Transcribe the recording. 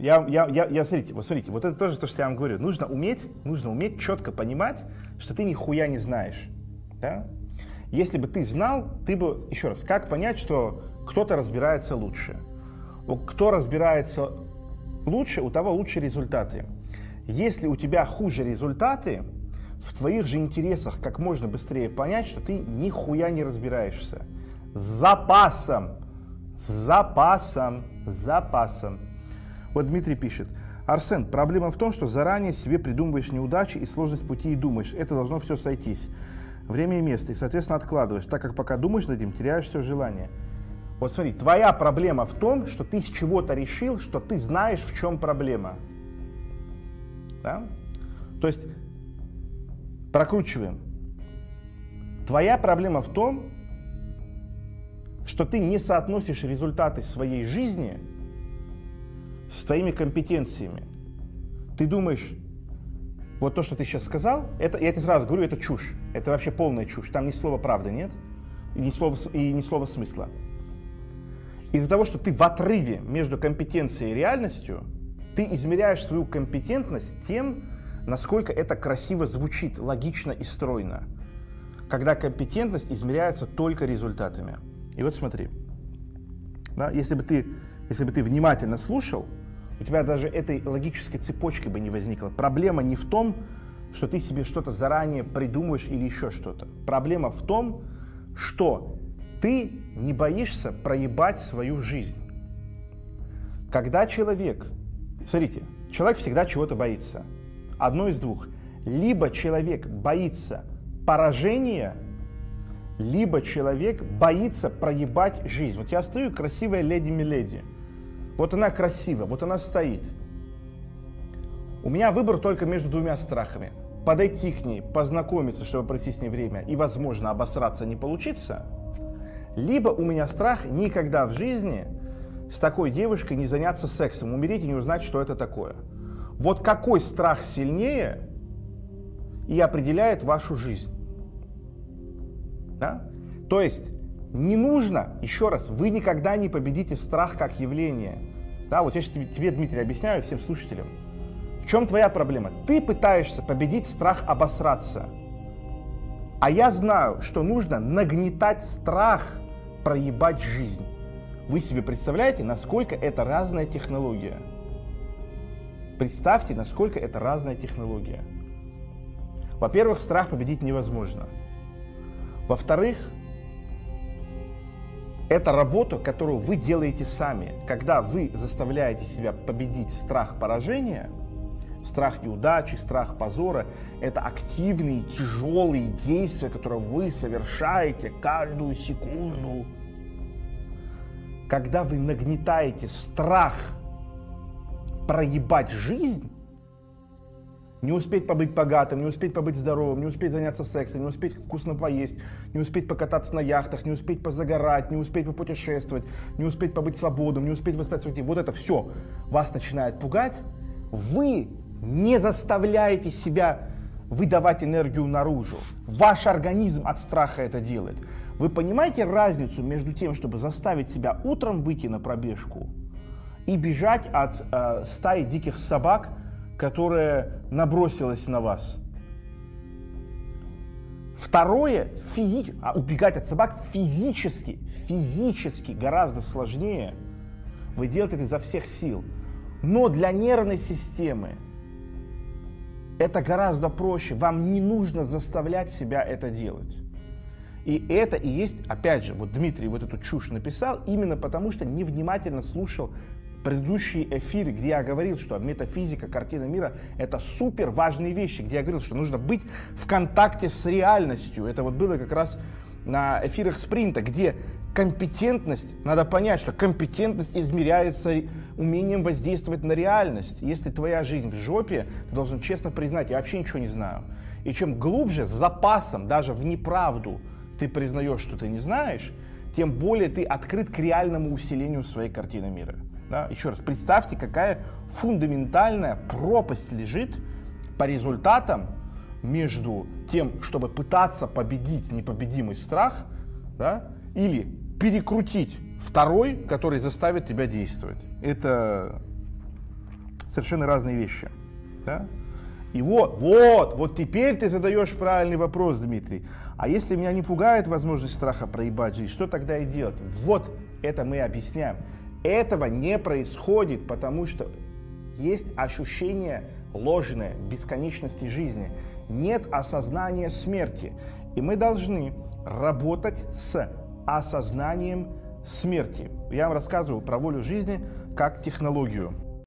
Я, я, я, я, смотрите, вот смотрите, вот это тоже то, что я вам говорю. Нужно уметь, нужно уметь четко понимать, что ты нихуя не знаешь. Да? Если бы ты знал, ты бы, еще раз, как понять, что кто-то разбирается лучше? Кто разбирается лучше, у того лучше результаты. Если у тебя хуже результаты, в твоих же интересах как можно быстрее понять, что ты нихуя не разбираешься. С запасом, с запасом, с запасом. Вот Дмитрий пишет. Арсен, проблема в том, что заранее себе придумываешь неудачи и сложность пути и думаешь, это должно все сойтись. Время и место, и, соответственно, откладываешь, так как пока думаешь над этим, теряешь все желание. Вот смотри, твоя проблема в том, что ты с чего-то решил, что ты знаешь, в чем проблема. Да? То есть, прокручиваем. Твоя проблема в том, что ты не соотносишь результаты своей жизни с твоими компетенциями. Ты думаешь, вот то, что ты сейчас сказал, это, я тебе сразу говорю, это чушь. Это вообще полная чушь. Там ни слова правды нет, и ни слова, и ни слова смысла. Из-за того, что ты в отрыве между компетенцией и реальностью, ты измеряешь свою компетентность тем, насколько это красиво звучит, логично и стройно. Когда компетентность измеряется только результатами. И вот смотри, да, если, бы ты, если бы ты внимательно слушал, у тебя даже этой логической цепочки бы не возникло. Проблема не в том, что ты себе что-то заранее придумаешь или еще что-то. Проблема в том, что ты не боишься проебать свою жизнь. Когда человек, смотрите, человек всегда чего-то боится. Одно из двух. Либо человек боится поражения, либо человек боится проебать жизнь. Вот я стою, красивая леди-миледи. Вот она красивая, вот она стоит. У меня выбор только между двумя страхами. Подойти к ней, познакомиться, чтобы пройти с ней время и, возможно, обосраться не получится – либо у меня страх никогда в жизни с такой девушкой не заняться сексом, умереть и не узнать, что это такое. Вот какой страх сильнее и определяет вашу жизнь. Да? То есть не нужно, еще раз, вы никогда не победите страх как явление. Да, вот я сейчас тебе, тебе, Дмитрий, объясняю всем слушателям. В чем твоя проблема? Ты пытаешься победить страх обосраться. А я знаю, что нужно нагнетать страх, проебать жизнь. Вы себе представляете, насколько это разная технология? Представьте, насколько это разная технология. Во-первых, страх победить невозможно. Во-вторых, это работа, которую вы делаете сами. Когда вы заставляете себя победить страх поражения – Страх неудачи, страх позора – это активные, тяжелые действия, которые вы совершаете каждую секунду. Когда вы нагнетаете страх проебать жизнь, не успеть побыть богатым, не успеть побыть здоровым, не успеть заняться сексом, не успеть вкусно поесть, не успеть покататься на яхтах, не успеть позагорать, не успеть попутешествовать, не успеть побыть свободным, не успеть воспитать своих детей. Вот это все вас начинает пугать. Вы не заставляете себя выдавать энергию наружу. Ваш организм от страха это делает. Вы понимаете разницу между тем, чтобы заставить себя утром выйти на пробежку и бежать от э, стаи диких собак, которая набросилась на вас? Второе, физи... а убегать от собак физически, физически гораздо сложнее. Вы делаете это изо всех сил. Но для нервной системы, это гораздо проще. Вам не нужно заставлять себя это делать. И это и есть, опять же, вот Дмитрий вот эту чушь написал именно потому, что невнимательно слушал предыдущие эфиры, где я говорил, что метафизика, картина мира – это супер важные вещи, где я говорил, что нужно быть в контакте с реальностью. Это вот было как раз на эфирах спринта, где компетентность, надо понять, что компетентность измеряется умением воздействовать на реальность. Если твоя жизнь в жопе, ты должен честно признать, я вообще ничего не знаю. И чем глубже, с запасом, даже в неправду ты признаешь, что ты не знаешь, тем более ты открыт к реальному усилению своей картины мира. Да? Еще раз, представьте, какая фундаментальная пропасть лежит по результатам между тем, чтобы пытаться победить непобедимый страх, да, или перекрутить второй, который заставит тебя действовать. Это совершенно разные вещи. Да? И вот, вот, вот теперь ты задаешь правильный вопрос, Дмитрий. А если меня не пугает возможность страха проебать жизнь, что тогда и делать? Вот это мы объясняем. Этого не происходит, потому что есть ощущение ложное бесконечности жизни. Нет осознания смерти. И мы должны работать с осознанием смерти. Я вам рассказываю про волю жизни как технологию.